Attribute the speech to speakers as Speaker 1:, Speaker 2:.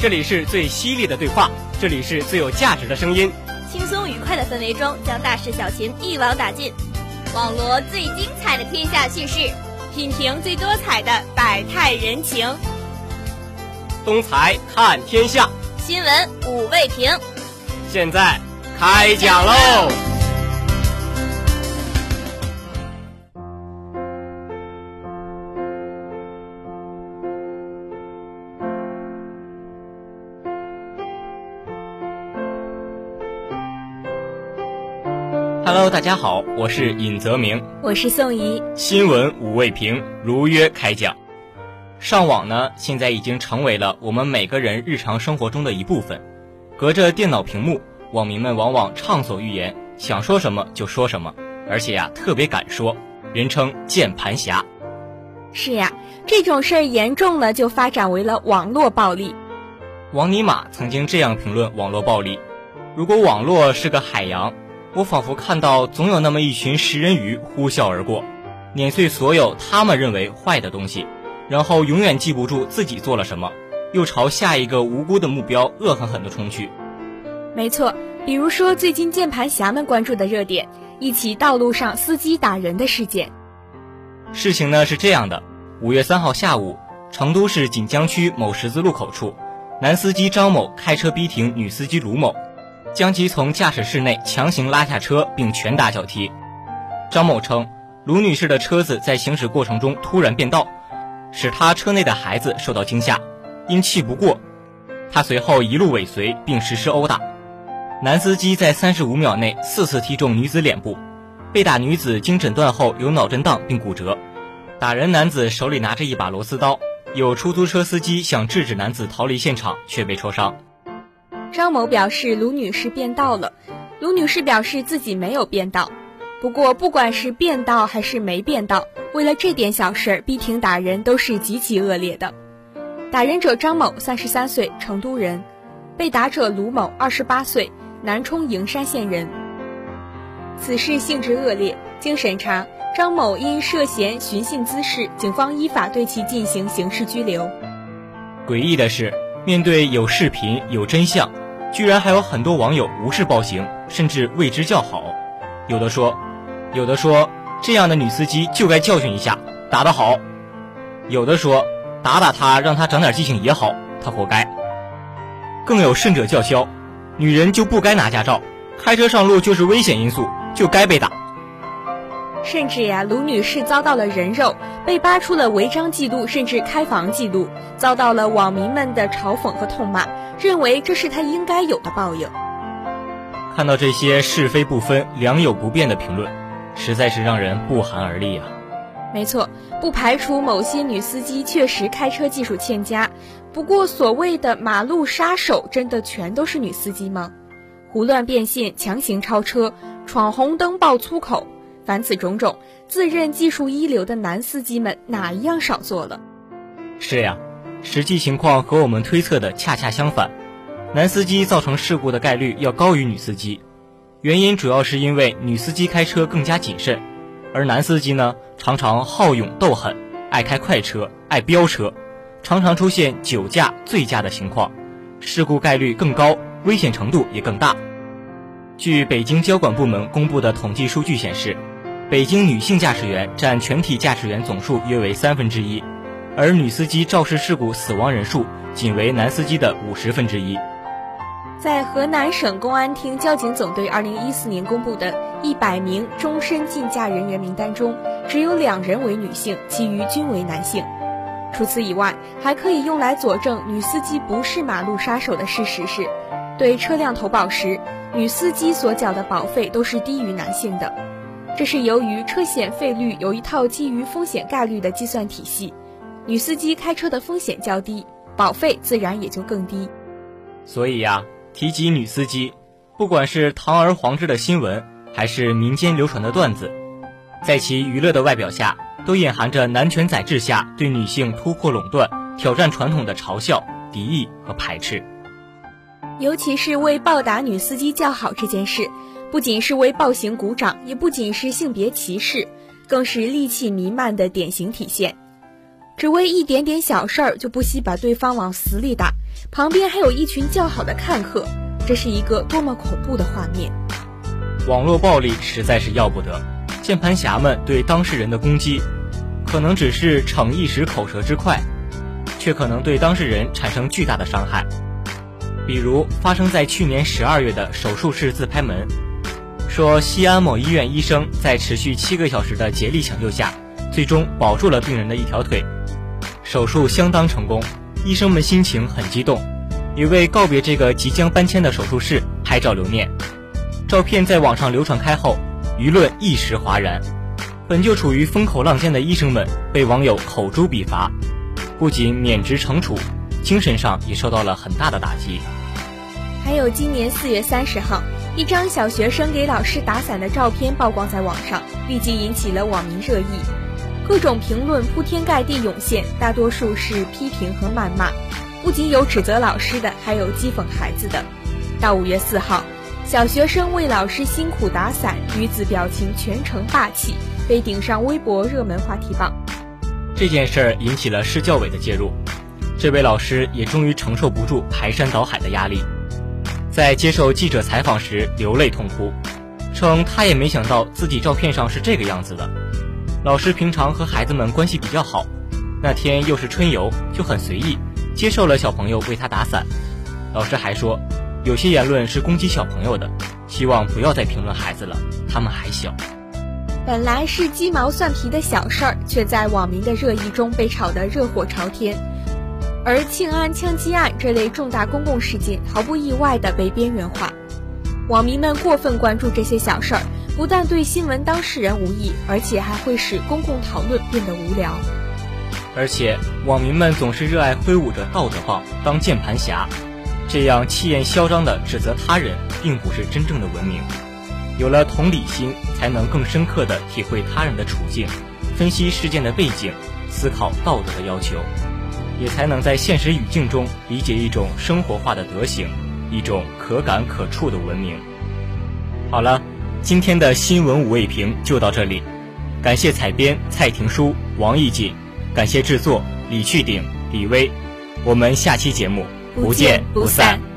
Speaker 1: 这里是最犀利的对话，这里是最有价值的声音。
Speaker 2: 轻松愉快的氛围中，将大事小情一网打尽，网罗最精彩的天下趣事，品评最多彩的百态人情。
Speaker 1: 东财看天下，
Speaker 2: 新闻五味评，
Speaker 1: 现在开讲喽！Hello，大家好，我是尹泽明，
Speaker 2: 我是宋怡。
Speaker 1: 新闻五味评如约开讲。上网呢，现在已经成为了我们每个人日常生活中的一部分。隔着电脑屏幕，网民们往往畅所欲言，想说什么就说什么，而且呀，特别敢说，人称“键盘侠”。
Speaker 2: 是呀，这种事儿严重了，就发展为了网络暴力。
Speaker 1: 王尼玛曾经这样评论网络暴力：如果网络是个海洋。我仿佛看到，总有那么一群食人鱼呼啸而过，碾碎所有他们认为坏的东西，然后永远记不住自己做了什么，又朝下一个无辜的目标恶狠狠地冲去。
Speaker 2: 没错，比如说最近键盘侠们关注的热点，一起道路上司机打人的事件。
Speaker 1: 事情呢是这样的：五月三号下午，成都市锦江区某十字路口处，男司机张某开车逼停女司机卢某。将其从驾驶室内强行拉下车，并拳打脚踢。张某称，卢女士的车子在行驶过程中突然变道，使他车内的孩子受到惊吓。因气不过，他随后一路尾随并实施殴打。男司机在三十五秒内四次踢中女子脸部，被打女子经诊断后有脑震荡并骨折。打人男子手里拿着一把螺丝刀，有出租车司机想制止男子逃离现场，却被戳伤。
Speaker 2: 张某表示卢女士变道了，卢女士表示自己没有变道。不过，不管是变道还是没变道，为了这点小事逼停打人都是极其恶劣的。打人者张某，三十三岁，成都人；被打者卢某，二十八岁，南充营山县人。此事性质恶劣，经审查，张某因涉嫌寻衅滋事，警方依法对其进行刑事拘留。
Speaker 1: 诡异的是。面对有视频有真相，居然还有很多网友无视暴行，甚至为之叫好。有的说，有的说这样的女司机就该教训一下，打得好；有的说打打她，让她长点记性也好，她活该。更有甚者叫嚣，女人就不该拿驾照，开车上路就是危险因素，就该被打。
Speaker 2: 甚至呀，卢女士遭到了人肉，被扒出了违章记录，甚至开房记录，遭到了网民们的嘲讽和痛骂，认为这是她应该有的报应。
Speaker 1: 看到这些是非不分、良莠不辨的评论，实在是让人不寒而栗啊！
Speaker 2: 没错，不排除某些女司机确实开车技术欠佳，不过所谓的马路杀手，真的全都是女司机吗？胡乱变线、强行超车、闯红灯、爆粗口。凡此种种，自认技术一流的男司机们哪一样少做了？
Speaker 1: 是呀，实际情况和我们推测的恰恰相反，男司机造成事故的概率要高于女司机。原因主要是因为女司机开车更加谨慎，而男司机呢常常好勇斗狠，爱开快车，爱飙车，常常出现酒驾、醉驾的情况，事故概率更高，危险程度也更大。据北京交管部门公布的统计数据显示。北京女性驾驶员占全体驾驶员总数约为三分之一，而女司机肇事事故死亡人数仅为男司机的五十分之一。
Speaker 2: 在河南省公安厅交警总队二零一四年公布的一百名终身禁驾人员名单中，只有两人为女性，其余均为男性。除此以外，还可以用来佐证女司机不是马路杀手的事实是：对车辆投保时，女司机所缴的保费都是低于男性的。这是由于车险费率有一套基于风险概率的计算体系，女司机开车的风险较低，保费自然也就更低。
Speaker 1: 所以呀，提及女司机，不管是堂而皇之的新闻，还是民间流传的段子，在其娱乐的外表下，都隐含着男权宰制下对女性突破垄断、挑战传统的嘲笑、敌意和排斥。
Speaker 2: 尤其是为报答女司机叫好这件事。不仅是为暴行鼓掌，也不仅是性别歧视，更是戾气弥漫的典型体现。只为一点点小事儿就不惜把对方往死里打，旁边还有一群叫好的看客，这是一个多么恐怖的画面！
Speaker 1: 网络暴力实在是要不得，键盘侠们对当事人的攻击，可能只是逞一时口舌之快，却可能对当事人产生巨大的伤害。比如发生在去年十二月的手术室自拍门，说西安某医院医生在持续七个小时的竭力抢救下，最终保住了病人的一条腿，手术相当成功，医生们心情很激动，也为告别这个即将搬迁的手术室拍照留念。照片在网上流传开后，舆论一时哗然。本就处于风口浪尖的医生们被网友口诛笔伐，不仅免职惩处，精神上也受到了很大的打击。
Speaker 2: 还有今年四月三十号，一张小学生给老师打伞的照片曝光在网上，立即引起了网民热议，各种评论铺天盖地涌现，大多数是批评和谩骂，不仅有指责老师的，还有讥讽孩子的。到五月四号。小学生为老师辛苦打伞，女子表情全程霸气，被顶上微博热门话题榜。
Speaker 1: 这件事儿引起了市教委的介入，这位老师也终于承受不住排山倒海的压力，在接受记者采访时流泪痛哭，称他也没想到自己照片上是这个样子的。老师平常和孩子们关系比较好，那天又是春游，就很随意接受了小朋友为他打伞。老师还说。有些言论是攻击小朋友的，希望不要再评论孩子了，他们还小。
Speaker 2: 本来是鸡毛蒜皮的小事儿，却在网民的热议中被炒得热火朝天。而庆安枪击案这类重大公共事件，毫不意外地被边缘化。网民们过分关注这些小事儿，不但对新闻当事人无益，而且还会使公共讨论变得无聊。
Speaker 1: 而且，网民们总是热爱挥舞着道德棒当键盘侠。这样气焰嚣张地指责他人，并不是真正的文明。有了同理心，才能更深刻地体会他人的处境，分析事件的背景，思考道德的要求，也才能在现实语境中理解一种生活化的德行，一种可感可触的文明。好了，今天的新闻五味评就到这里，感谢采编蔡廷书、王艺锦，感谢制作李去鼎、李威，我们下期节目。不见不散。